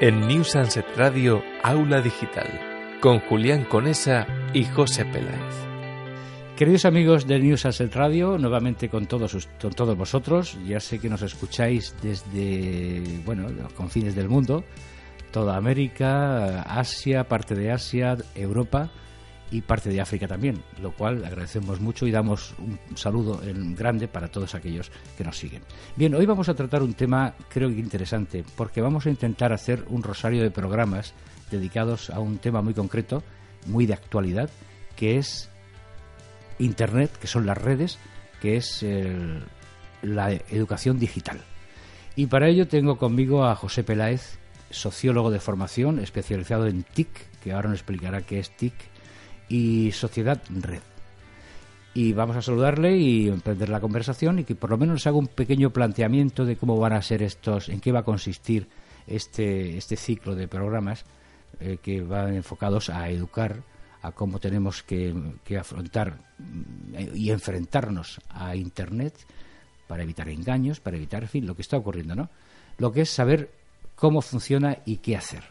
en New Sunset Radio Aula Digital con Julián Conesa y José Peláez. Queridos amigos de New Sunset Radio, nuevamente con todos, con todos vosotros, ya sé que nos escucháis desde bueno, los confines del mundo, toda América, Asia, parte de Asia, Europa y parte de África también, lo cual agradecemos mucho y damos un saludo en grande para todos aquellos que nos siguen. Bien, hoy vamos a tratar un tema creo que interesante, porque vamos a intentar hacer un rosario de programas dedicados a un tema muy concreto, muy de actualidad, que es Internet, que son las redes, que es la educación digital. Y para ello tengo conmigo a José Peláez, sociólogo de formación, especializado en TIC, que ahora nos explicará qué es TIC, y Sociedad Red. Y vamos a saludarle y emprender la conversación y que por lo menos nos haga un pequeño planteamiento de cómo van a ser estos, en qué va a consistir este, este ciclo de programas eh, que van enfocados a educar, a cómo tenemos que, que afrontar mm, y enfrentarnos a Internet para evitar engaños, para evitar, en fin, lo que está ocurriendo, ¿no? Lo que es saber cómo funciona y qué hacer.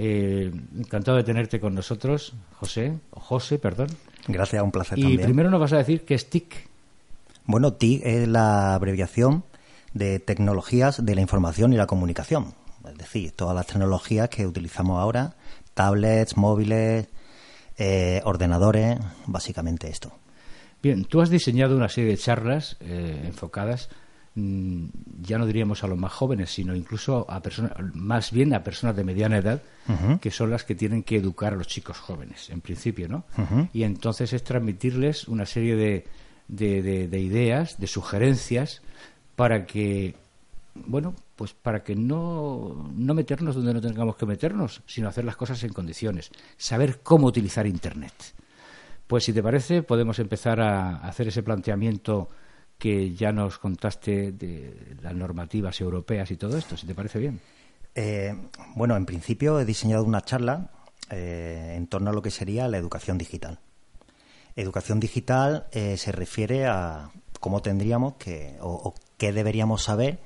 Eh, encantado de tenerte con nosotros, José, o José, perdón. Gracias, un placer y primero nos vas a decir qué es TIC. Bueno, TIC es la abreviación de tecnologías de la información y la comunicación. Es decir, todas las tecnologías que utilizamos ahora, tablets, móviles, eh, ordenadores, básicamente esto. Bien, tú has diseñado una serie de charlas eh, enfocadas ya no diríamos a los más jóvenes, sino incluso a personas, más bien a personas de mediana edad, que son las que tienen que educar a los chicos jóvenes, en principio, ¿no? Y entonces es transmitirles una serie de, de, de, ideas, de sugerencias, para que, bueno, pues para que no, no meternos donde no tengamos que meternos, sino hacer las cosas en condiciones, saber cómo utilizar Internet. Pues si te parece, podemos empezar a hacer ese planteamiento que ya nos contaste de las normativas europeas y todo esto, si te parece bien. Eh, bueno, en principio he diseñado una charla eh, en torno a lo que sería la educación digital. Educación digital eh, se refiere a cómo tendríamos que o, qué deberíamos saber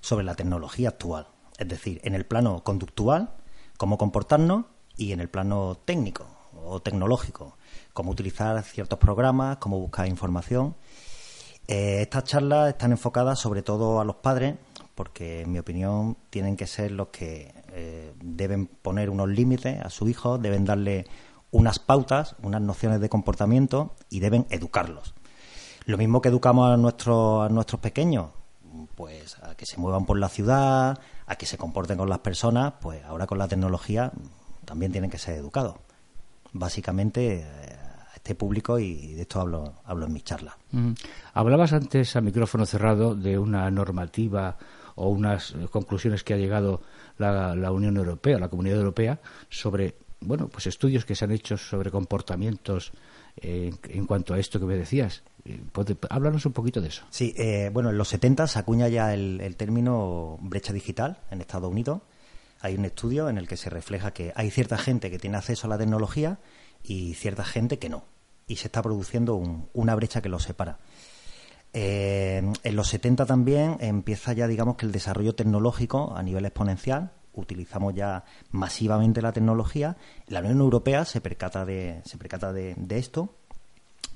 sobre la tecnología actual. Es decir, en el plano conductual, cómo comportarnos y en el plano técnico o tecnológico, cómo utilizar ciertos programas, cómo buscar información eh, estas charlas están enfocadas sobre todo a los padres, porque en mi opinión tienen que ser los que eh, deben poner unos límites a su hijo, deben darle unas pautas, unas nociones de comportamiento y deben educarlos. Lo mismo que educamos a nuestros, a nuestros pequeños, pues a que se muevan por la ciudad, a que se comporten con las personas, pues ahora con la tecnología también tienen que ser educados. Básicamente eh, este público y de esto hablo, hablo en mi charla. Hablabas antes a micrófono cerrado de una normativa o unas conclusiones que ha llegado la, Unión Europea, la Comunidad Europea, sobre bueno, pues estudios que se han hecho sobre comportamientos eh, en cuanto a esto que me decías. Eh, háblanos un poquito de eso. Sí, eh, bueno, en los 70 se acuña ya el, el, término brecha digital en Estados Unidos. Hay un estudio en el que se refleja que hay cierta gente que tiene acceso a la tecnología y cierta gente que no. Y se está produciendo una brecha que los separa. Eh, en los 70 también empieza ya, digamos, que el desarrollo tecnológico a nivel exponencial. Utilizamos ya masivamente la tecnología. La Unión Europea se percata de, se percata de, esto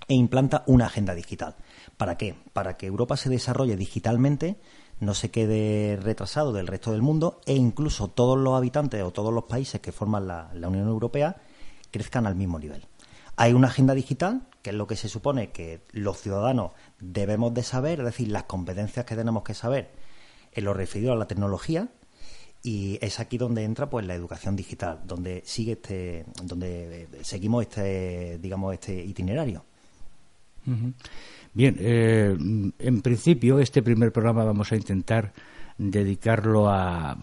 e implanta una agenda digital. ¿Para qué? Para que Europa se desarrolle digitalmente, no se quede retrasado del resto del mundo e incluso todos los habitantes o todos los países que forman la Unión Europea crezcan al mismo nivel. Hay una agenda digital, que es lo que se supone que los ciudadanos debemos de saber, es decir, las competencias que tenemos que saber en lo referido a la tecnología, y es aquí donde entra pues la educación digital, donde sigue este, donde seguimos este, digamos, este itinerario. Bien, eh, en principio este primer programa vamos a intentar dedicarlo a,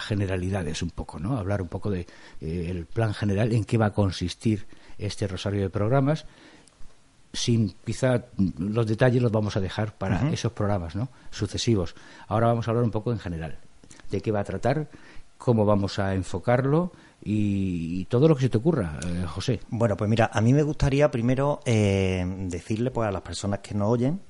generalidades un poco, ¿no? Hablar un poco de eh, el plan general, en qué va a consistir este rosario de programas. Sin quizá los detalles los vamos a dejar para esos programas, ¿no? Sucesivos. Ahora vamos a hablar un poco en general de qué va a tratar, cómo vamos a enfocarlo y, todo lo que se te ocurra, eh, José. Bueno, pues mira, a mí me gustaría primero eh, decirle pues a las personas que nos oyen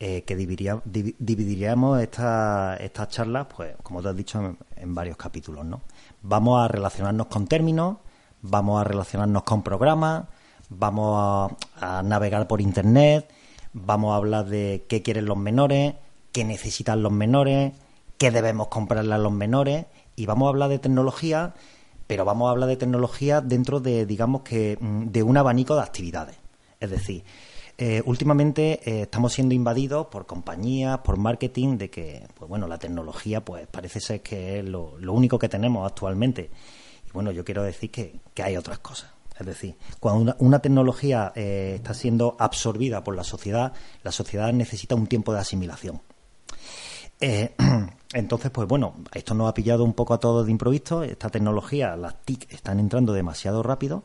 eh, que dividiríamos estas esta charlas, pues, como te has dicho, en, varios capítulos, ¿no? Vamos a relacionarnos con términos, vamos a relacionarnos con programas, vamos a, navegar por Internet, vamos a hablar de qué quieren los menores, qué necesitan los menores, qué debemos comprarle a los menores, y vamos a hablar de tecnología, pero vamos a hablar de tecnología dentro de, digamos que, mm, de un abanico de actividades. Es decir, eh, últimamente eh, estamos siendo invadidos por compañías, por marketing, de que, pues bueno, la tecnología, pues parece ser que es lo, único que tenemos actualmente. Y bueno, yo quiero decir que, hay otras cosas. Es decir, cuando una, tecnología eh, está siendo absorbida por la sociedad, la sociedad necesita un tiempo de asimilación. entonces, pues bueno, esto nos ha pillado un poco a todos de improviso. Esta tecnología, las TIC, están entrando demasiado rápido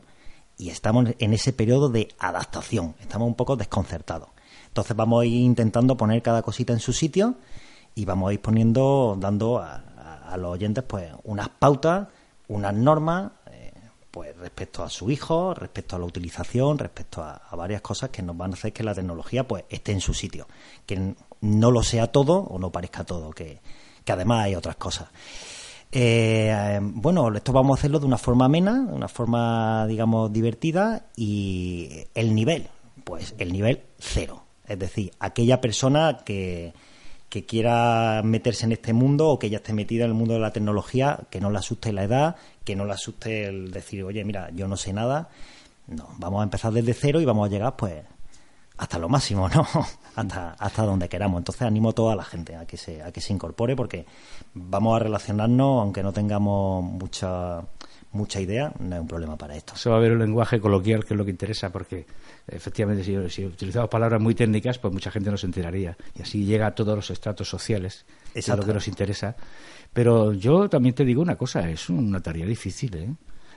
y estamos en ese periodo de adaptación, estamos un poco desconcertados. Entonces vamos a ir intentando poner cada cosita en su sitio y vamos a ir poniendo, dando a, los oyentes pues unas pautas, unas normas, eh, pues respecto a su hijo, respecto a la utilización, respecto a, varias cosas que nos van a hacer que la tecnología pues esté en su sitio, que no lo sea todo o no parezca todo, que, que además hay otras cosas. Eh, bueno, esto vamos a hacerlo de una forma amena, de una forma, digamos, divertida y el nivel, pues el nivel cero. Es decir, aquella persona que, que quiera meterse en este mundo o que ya esté metida en el mundo de la tecnología, que no le asuste la edad, que no le asuste el decir, oye, mira, yo no sé nada. No, vamos a empezar desde cero y vamos a llegar, pues, hasta lo máximo, ¿no? hasta, hasta donde queramos. Entonces animo a toda la gente a que se, a que se incorpore porque vamos a relacionarnos, aunque no tengamos mucha mucha idea, no hay un problema para esto. Eso va a haber un lenguaje coloquial que es lo que interesa, porque efectivamente si, utilizamos palabras muy técnicas, pues mucha gente no se enteraría. Y así llega a todos los estratos sociales, es lo que nos interesa. Pero yo también te digo una cosa, es una tarea difícil, ¿eh?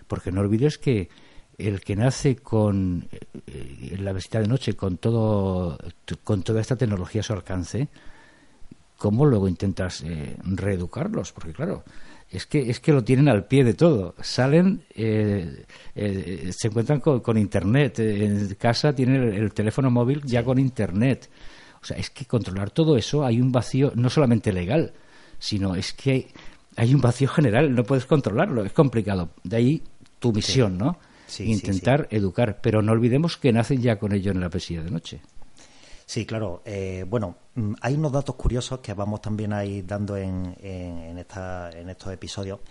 Porque no olvides que el que nace con eh, la visita de noche, con todo, con toda esta tecnología a su alcance, ¿cómo luego intentas eh, reeducarlos? Porque claro, es que es que lo tienen al pie de todo. Salen, eh, se encuentran con, internet. En casa tienen el, teléfono móvil ya con internet. O sea, es que controlar todo eso hay un vacío no solamente legal, sino es que hay un vacío general. No puedes controlarlo. Es complicado. De ahí tu misión, ¿no? intentar educar, pero no olvidemos que nacen ya con ello en la pesilla de noche. Sí, claro. Eh, bueno, mm, hay unos datos curiosos que vamos también a ir dando en, en, esta, en estos episodios.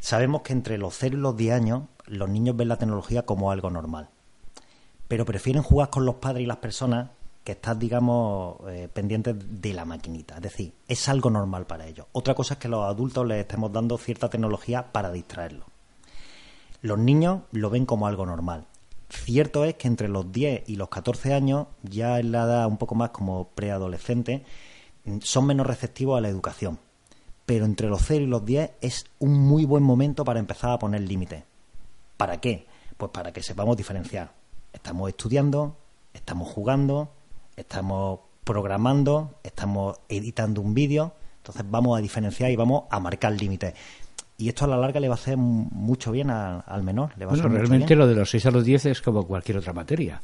Sabemos que entre los 0 y los 10 años los niños ven la tecnología como algo normal, pero prefieren jugar con los padres y las personas que están, digamos, eh, pendientes de la maquinita. Es decir, es algo normal para ellos. Otra cosa es que los adultos les estemos dando cierta tecnología para distraerlos. Los niños lo ven como algo normal. Cierto es que entre los 10 y los 14 años, ya en la edad un poco más como preadolescente, son menos receptivos a la educación. Pero entre los 0 y los 10 es un muy buen momento para empezar a poner límites. ¿Para qué? Pues para que sepamos diferenciar. Estamos estudiando, estamos jugando, estamos programando, estamos editando un vídeo. Entonces vamos a diferenciar y vamos a marcar límites y esto a la larga le va a hacer mucho bien al menor. Le bueno, realmente lo de los 6 a los 10 es como cualquier otra materia,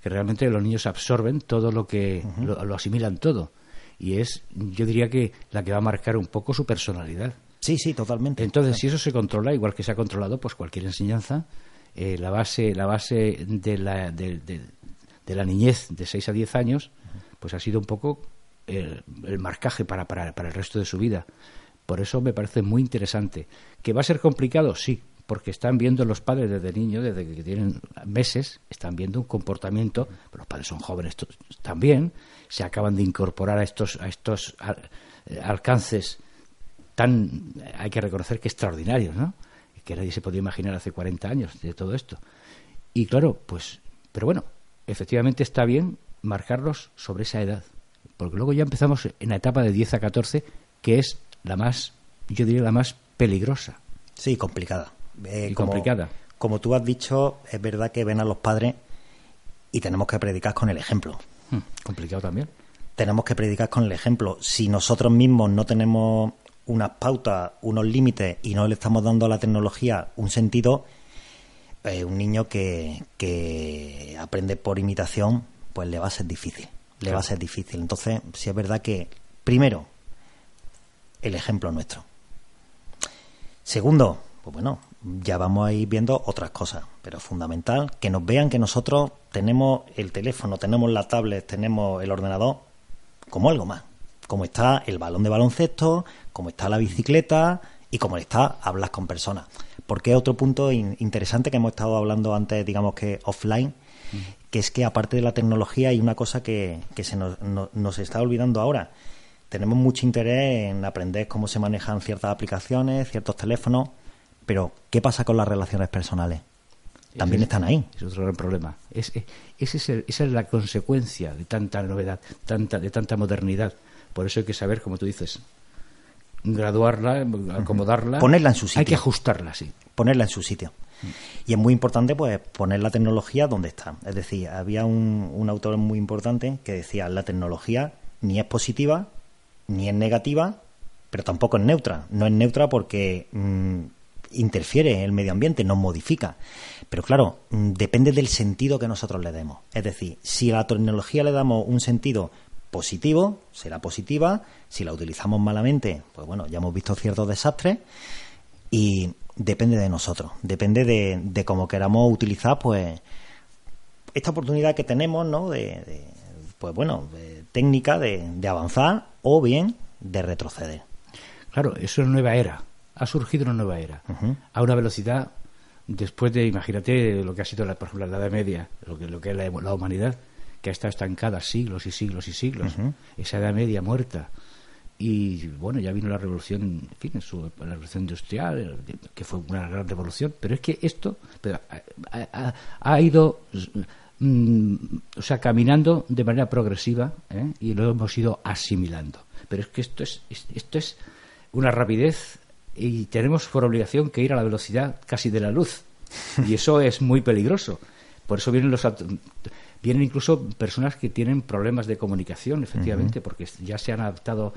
que realmente los niños absorben todo lo que, lo, asimilan todo. Y es, yo diría que la que va a marcar un poco su personalidad. Sí, sí, totalmente. Entonces, si eso se controla, igual que se ha controlado, pues cualquier enseñanza, eh, la base, la base de la, de, la niñez de 6 a 10 años, pues ha sido un poco el, el marcaje para, para, para el resto de su vida. Por eso me parece muy interesante. ¿Que va a ser complicado? Sí, porque están viendo los padres desde niños, desde que tienen meses, están viendo un comportamiento, los padres son jóvenes también, se acaban de incorporar a estos, a estos eh, alcances tan, hay que reconocer que extraordinarios, ¿no? Que nadie se podía imaginar hace 40 años de todo esto. Y claro, pues, pero bueno, efectivamente está bien marcarlos sobre esa edad, porque luego ya empezamos en la etapa de 10 a 14, que es la más, yo diría la más peligrosa. Sí, complicada. Eh, y complicada. Como tú has dicho, es verdad que ven a los padres y tenemos que predicar con el ejemplo. Hmm, complicado también. Tenemos que predicar con el ejemplo. Si nosotros mismos no tenemos unas pautas, unos límites y no le estamos dando a la tecnología un sentido, eh, un niño que, que aprende por imitación, pues le va a ser difícil le va a ser difícil. Entonces, sí es verdad que, primero, el ejemplo nuestro. Segundo, pues bueno, ya vamos a ir viendo otras cosas, pero es fundamental que nos vean que nosotros tenemos el teléfono, tenemos la tablet, tenemos el ordenador como algo más, como está el balón de baloncesto, como está la bicicleta y como está hablar con personas. Porque otro punto interesante que hemos estado hablando antes, digamos que offline, que es que aparte de la tecnología hay una cosa que, se nos, nos está olvidando ahora. Tenemos mucho interés en aprender cómo se manejan ciertas aplicaciones, ciertos teléfonos, pero ¿qué pasa con las relaciones personales? También están ahí. Es otro gran problema. Es, esa es la consecuencia de tanta novedad, tanta, de tanta modernidad. Por eso hay que saber, como tú dices, graduarla, acomodarla. Ponerla en su sitio. Hay que ajustarla, sí. Ponerla en su sitio. Y es muy importante pues poner la tecnología donde está. Es decir, había un, un autor muy importante que decía, la tecnología ni es positiva, ni es negativa, pero tampoco es neutra. No es neutra porque mm, interfiere en el medio ambiente, nos modifica. Pero claro, mm, depende del sentido que nosotros le demos. Es decir, si a la tecnología le damos un sentido positivo, será positiva. Si la utilizamos malamente, pues bueno, ya hemos visto ciertos desastres. Y depende de nosotros, depende de, cómo queramos utilizar, pues, esta oportunidad que tenemos, ¿no? De, pues bueno, de técnica de, avanzar o bien de retroceder. Claro, eso es una nueva era. Ha surgido una nueva era. A una velocidad, después de, imagínate lo que ha sido, la, por ejemplo, la Edad Media, lo que, lo que es la, humanidad, que ha estado estancada siglos y siglos y siglos. Esa Edad Media muerta. Y bueno, ya vino la revolución, en fin, la revolución industrial, que fue una gran revolución, pero es que esto ha, ido mm, o sea, caminando de manera progresiva ¿eh? y lo hemos ido asimilando. Pero es que esto es, esto es una rapidez y tenemos por obligación que ir a la velocidad casi de la luz. Y eso es muy peligroso. Por eso vienen los vienen incluso personas que tienen problemas de comunicación, efectivamente, porque ya se han adaptado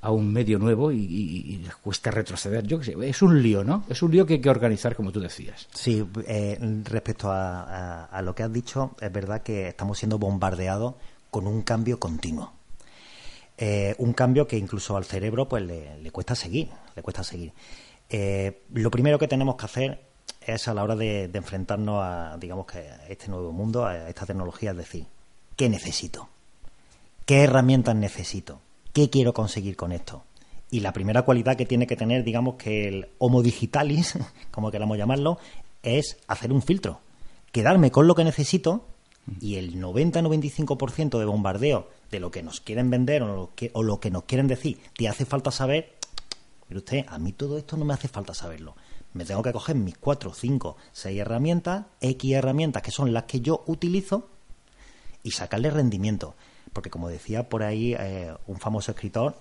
a un medio nuevo y, les cuesta retroceder. Yo qué sé, es un lío, ¿no? Es un lío que hay que organizar, como tú decías. Sí, eh, respecto a, lo que has dicho, es verdad que estamos siendo bombardeados con un cambio continuo. Eh, un cambio que incluso al cerebro pues le, cuesta seguir, le cuesta seguir. Eh, lo primero que tenemos que hacer es a la hora de, enfrentarnos a, digamos que a este nuevo mundo, a esta tecnología, es decir, ¿qué necesito? ¿Qué herramientas necesito? ¿Qué quiero conseguir con esto? Y la primera cualidad que tiene que tener, digamos que el Homo digitalis, como queramos llamarlo, es hacer un filtro. Quedarme con lo que necesito y el 90-95% de bombardeo de lo que nos quieren vender o lo, que, o lo que nos quieren decir, te hace falta saber, pero usted, a mí todo esto no me hace falta saberlo. Me tengo que coger mis 4, 5, 6 herramientas, X herramientas que son las que yo utilizo y sacarle rendimiento. Porque como decía por ahí eh, un famoso escritor,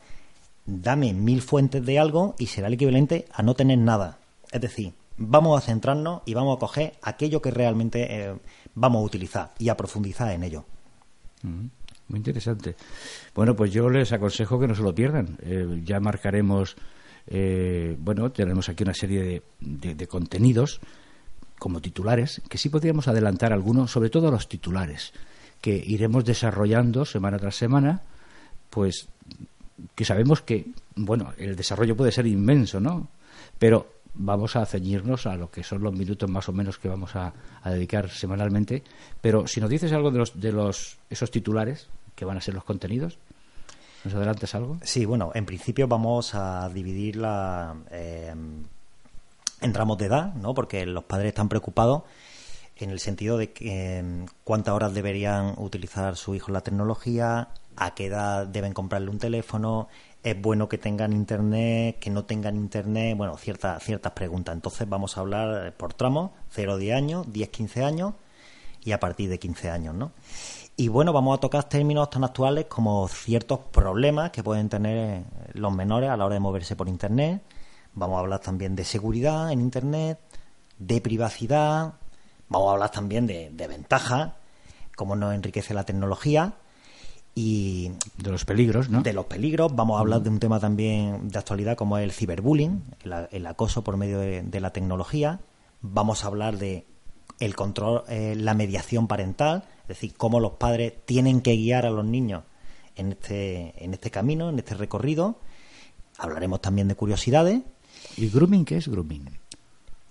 dame mil fuentes de algo y será el equivalente a no tener nada. Es decir, vamos a centrarnos y vamos a coger aquello que realmente eh, vamos a utilizar y a profundizar en ello. Muy interesante. Bueno, pues yo les aconsejo que no se lo pierdan. Eh, ya marcaremos, eh, bueno, tenemos aquí una serie de, contenidos como titulares, que sí podríamos adelantar algunos, sobre todo los titulares, que iremos desarrollando semana tras semana, pues que sabemos que, bueno, el desarrollo puede ser inmenso, ¿no? Pero vamos a ceñirnos a lo que son los minutos más o menos que vamos a, dedicar semanalmente. Pero si nos dices algo de los, de los esos titulares que van a ser los contenidos, ¿nos adelantes algo? Sí, bueno, en principio vamos a dividirla eh, en ramos de edad, ¿no? Porque los padres están preocupados en el sentido de que, em, cuántas horas deberían utilizar su hijo la tecnología, a qué edad deben comprarle un teléfono, es bueno que tengan internet, que no tengan internet, bueno, ciertas ciertas preguntas. Entonces vamos a hablar por tramos, 0 10 años, 10 15 años y a partir de 15 años, ¿no? Y bueno, vamos a tocar términos tan actuales como ciertos problemas que pueden tener los menores a la hora de moverse por internet. Vamos a hablar también de seguridad en internet, de privacidad, vamos a hablar también de, de ventajas, cómo nos enriquece la tecnología y de los peligros, ¿no? De los peligros. Vamos a hablar de un tema también de actualidad como el ciberbullying, el, acoso por medio de, la tecnología. Vamos a hablar de el control, eh, la mediación parental, es decir, cómo los padres tienen que guiar a los niños en este, en este camino, en este recorrido. Hablaremos también de curiosidades. ¿Y grooming qué es grooming?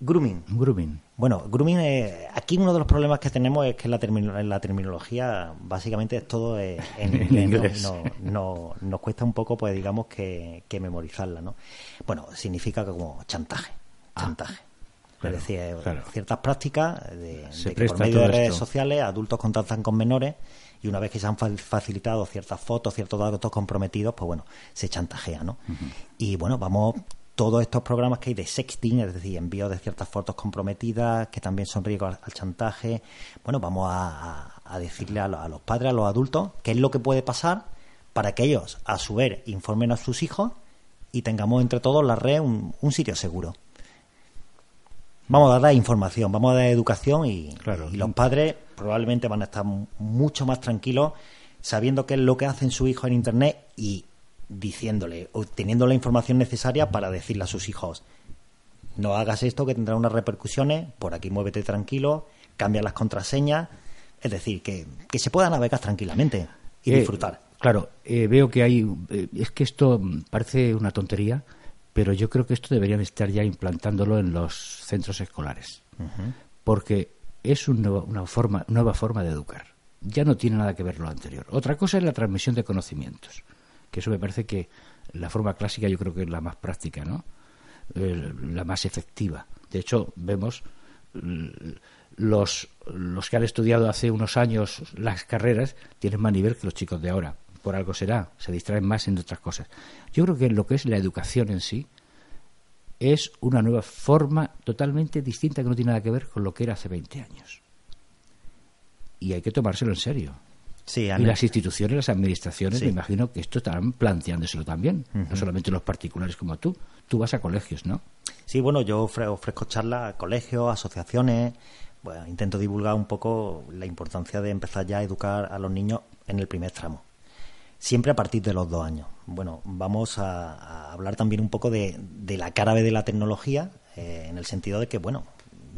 Grooming. Grooming. Bueno, grooming, eh, aquí uno de los problemas que tenemos es que la, la terminología básicamente es todo eh, en, inglés. No, no, nos cuesta un poco, pues digamos, que, memorizarla, ¿no? Bueno, significa como chantaje. Ah, chantaje. es decir, eh, ciertas prácticas de, que por medio de redes sociales adultos contactan con menores y una vez que se han facilitado ciertas fotos, ciertos datos comprometidos, pues bueno, se chantajea, ¿no? Y bueno, vamos todos estos programas que hay de sexting, es decir, envío de ciertas fotos comprometidas, que también son riesgos al, chantaje. Bueno, vamos a, decirle a, los padres, a los adultos, qué es lo que puede pasar para que ellos, a su vez, informen a sus hijos y tengamos entre todos la red un, sitio seguro. Vamos a dar información, vamos a dar educación y, y los padres probablemente van a estar mucho más tranquilos sabiendo qué es lo que hacen su hijo en Internet y diciéndole o teniendo la información necesaria para decirle a sus hijos no hagas esto que tendrá unas repercusiones, por aquí muévete tranquilo, cambia las contraseñas, es decir, que, se pueda navegar tranquilamente y eh, disfrutar. Claro, eh, veo que hay, eh, es que esto parece una tontería, pero yo creo que esto deberían estar ya implantándolo en los centros escolares, porque es una forma, nueva forma de educar. Ya no tiene nada que ver lo anterior. Otra cosa es la transmisión de conocimientos que eso me parece que la forma clásica yo creo que es la más práctica, ¿no? la más efectiva. De hecho, vemos los, los que han estudiado hace unos años las carreras tienen más nivel que los chicos de ahora. Por algo será, se distraen más en otras cosas. Yo creo que lo que es la educación en sí es una nueva forma totalmente distinta que no tiene nada que ver con lo que era hace 20 años. Y hay que tomárselo en serio y las instituciones, las administraciones, me imagino que esto estarán planteándoselo también, no solamente los particulares como tú. Tú vas a colegios, ¿no? Sí, bueno, yo ofrezco charlas a colegios, asociaciones, bueno, intento divulgar un poco la importancia de empezar ya a educar a los niños en el primer tramo, siempre a partir de los dos años. Bueno, vamos a, hablar también un poco de, la cara B de la tecnología, eh, en el sentido de que, bueno,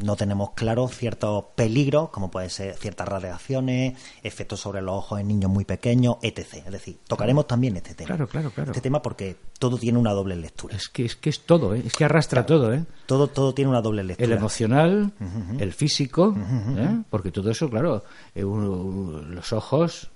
no tenemos claro ciertos peligros, como pueden ser ciertas radiaciones, efectos sobre los ojos en niños muy pequeños, etc. Es decir, tocaremos también este tema. Claro, claro, claro. Este tema porque todo tiene una doble lectura. Es que es, que es todo, ¿eh? es que arrastra todo. ¿eh? Todo, todo tiene una doble lectura. El emocional, el físico, ¿eh? porque todo eso, claro, eh, los ojos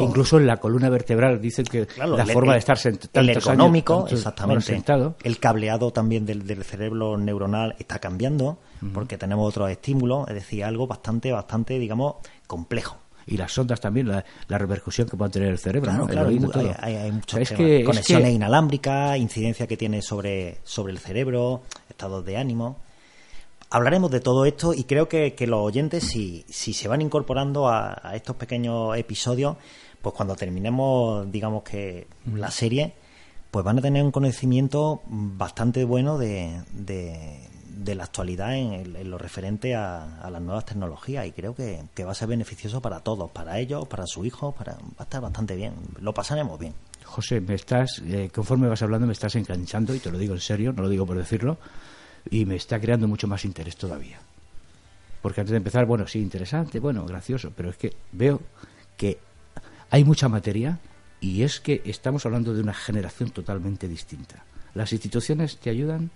Incluso en la columna vertebral dicen que la forma de estar sentado. El económico, exactamente. El cableado también del, cerebro neuronal está cambiando porque tenemos otros estímulos, es decir, algo bastante, bastante, digamos, complejo. Y las ondas también, la, repercusión que puede tener el cerebro, claro, hay, hay, muchos conexiones inalámbricas, incidencia que tiene sobre, sobre el cerebro, estados de ánimo hablaremos de todo esto y creo que, los oyentes, si, si se van incorporando a, estos pequeños episodios, pues cuando terminemos, digamos que la serie, pues van a tener un conocimiento bastante bueno de, de, la actualidad en, lo referente a, las nuevas tecnologías y creo que, va a ser beneficioso para todos, para ellos, para su hijo, para, va a estar bastante bien, lo pasaremos bien. José, me estás, eh, conforme vas hablando, me estás enganchando y te lo digo en serio, no lo digo por decirlo y me está creando mucho más interés todavía. Porque antes de empezar, bueno, sí, interesante, bueno, gracioso, pero es que veo que hay mucha materia y es que estamos hablando de una generación totalmente distinta. ¿Las instituciones te ayudan?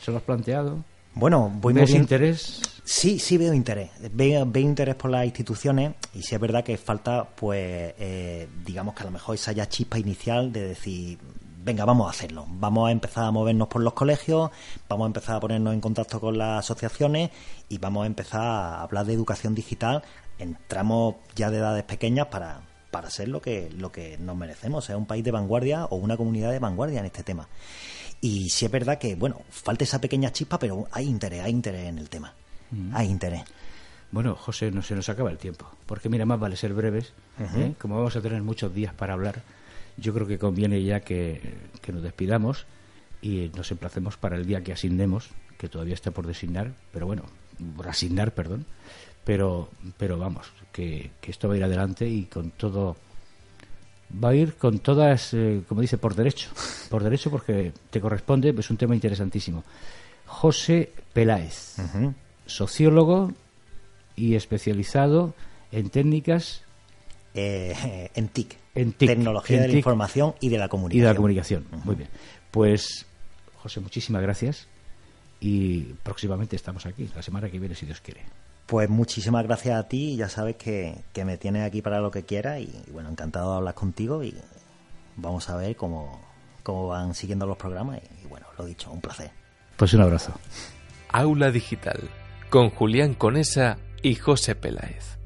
¿Se lo has planteado? Bueno, voy ¿Ves interés? Sí, sí veo interés. Veo, interés por las instituciones y sí es verdad que falta, pues, eh, digamos que a lo mejor esa ya chispa inicial de decir, venga, vamos a hacerlo. Vamos a empezar a movernos por los colegios, vamos a empezar a ponernos en contacto con las asociaciones y vamos a empezar a hablar de educación digital. Entramos ya de edades pequeñas para, para ser lo que, lo que nos merecemos, sea un país de vanguardia o una comunidad de vanguardia en este tema. Y sí es verdad que, bueno, falta esa pequeña chispa, pero hay interés, hay interés en el tema. Mm. Hay interés. Bueno, José, no se nos acaba el tiempo, porque mira, más vale ser breves, ¿eh? como vamos a tener muchos días para hablar yo creo que conviene ya que, nos despidamos y nos emplacemos para el día que asignemos, que todavía está por designar, pero bueno, por asignar, perdón, pero, pero vamos, que, esto va a ir adelante y con todo, va a ir con todas, eh, como dice, por derecho, por derecho porque te corresponde, es un tema interesantísimo. José Peláez, sociólogo, y especializado en técnicas eh, en TIC, En TIC, tecnología en de la información y de la y comunicación. de la comunicación. Muy bien. Pues, José, muchísimas gracias y próximamente estamos aquí, la semana que viene, si Dios quiere. Pues muchísimas gracias a ti, ya sabes que, que me tienes aquí para lo que quieras y, bueno, encantado de hablar contigo y vamos a ver cómo, cómo van siguiendo los programas y, y bueno, lo dicho, un placer. Pues un abrazo. Aula Digital con Julián Conesa y José Peláez.